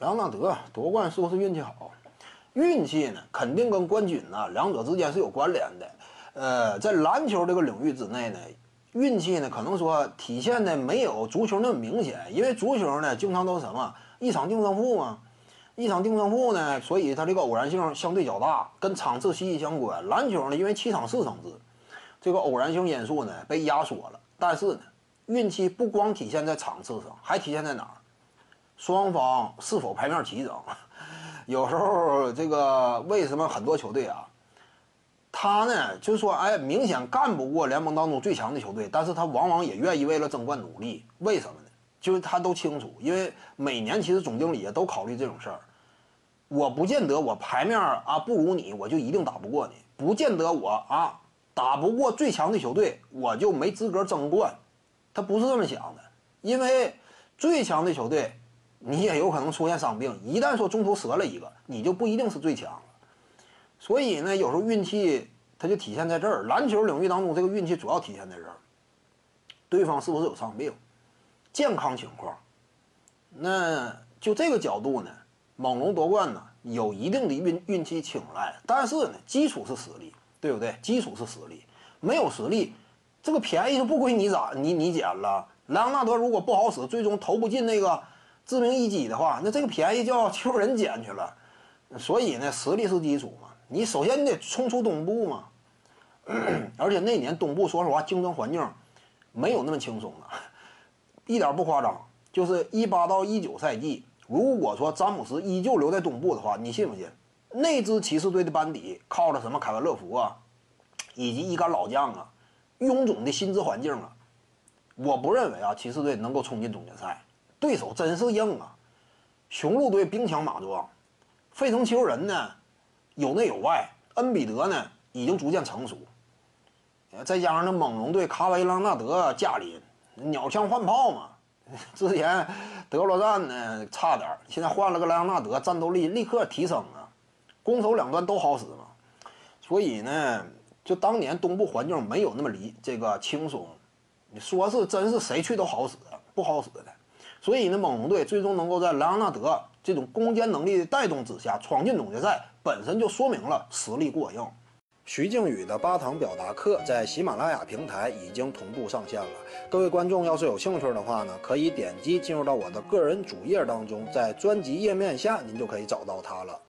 莱昂纳德夺冠是不是运气好？运气呢，肯定跟冠军呢两者之间是有关联的。呃，在篮球这个领域之内呢，运气呢可能说体现的没有足球那么明显，因为足球呢经常都是什么一场定胜负嘛，一场定胜负呢，所以它这个偶然性相对较大，跟场次息息相关。篮球呢，因为七场四胜制，这个偶然性因素呢被压缩了。但是呢，运气不光体现在场次上，还体现在哪儿？双方是否牌面齐整？有时候这个为什么很多球队啊，他呢就是说，哎，明显干不过联盟当中最强的球队，但是他往往也愿意为了争冠努力。为什么呢？就是他都清楚，因为每年其实总经理也都考虑这种事儿。我不见得我牌面啊不如你，我就一定打不过你；不见得我啊打不过最强的球队，我就没资格争冠。他不是这么想的，因为最强的球队。你也有可能出现伤病，一旦说中途折了一个，你就不一定是最强了。所以呢，有时候运气它就体现在这儿。篮球领域当中，这个运气主要体现在这儿。对方是不是有伤病，健康情况？那就这个角度呢，猛龙夺冠呢，有一定的运运气青睐，但是呢，基础是实力，对不对？基础是实力，没有实力，这个便宜就不归你咋你你捡了。莱昂纳德如果不好使，最终投不进那个。致命一击的话，那这个便宜就要求人捡去了。所以呢，实力是基础嘛。你首先你得冲出东部嘛。而且那年东部说实话竞争环境没有那么轻松的，一点不夸张。就是一八到一九赛季，如果说詹姆斯依旧留在东部的话，你信不信？那支骑士队的班底靠着什么凯文乐福啊，以及一干老将啊，臃肿的薪资环境啊，我不认为啊骑士队能够冲进总决赛。对手真是硬啊！雄鹿队兵强马壮，费城球人呢有内有外，恩比德呢已经逐渐成熟，再加上那猛龙队卡维朗纳德驾临，鸟枪换炮嘛。之前德罗赞呢差点，现在换了个莱昂纳德，战斗力立刻提升啊，攻守两端都好使嘛。所以呢，就当年东部环境没有那么离这个轻松，你说是真是谁去都好使，不好使的。所以呢，猛龙队最终能够在莱昂纳德这种攻坚能力的带动之下闯进总决赛，本身就说明了实力过硬。徐静宇的八堂表达课在喜马拉雅平台已经同步上线了，各位观众要是有兴趣的话呢，可以点击进入到我的个人主页当中，在专辑页面下您就可以找到它了。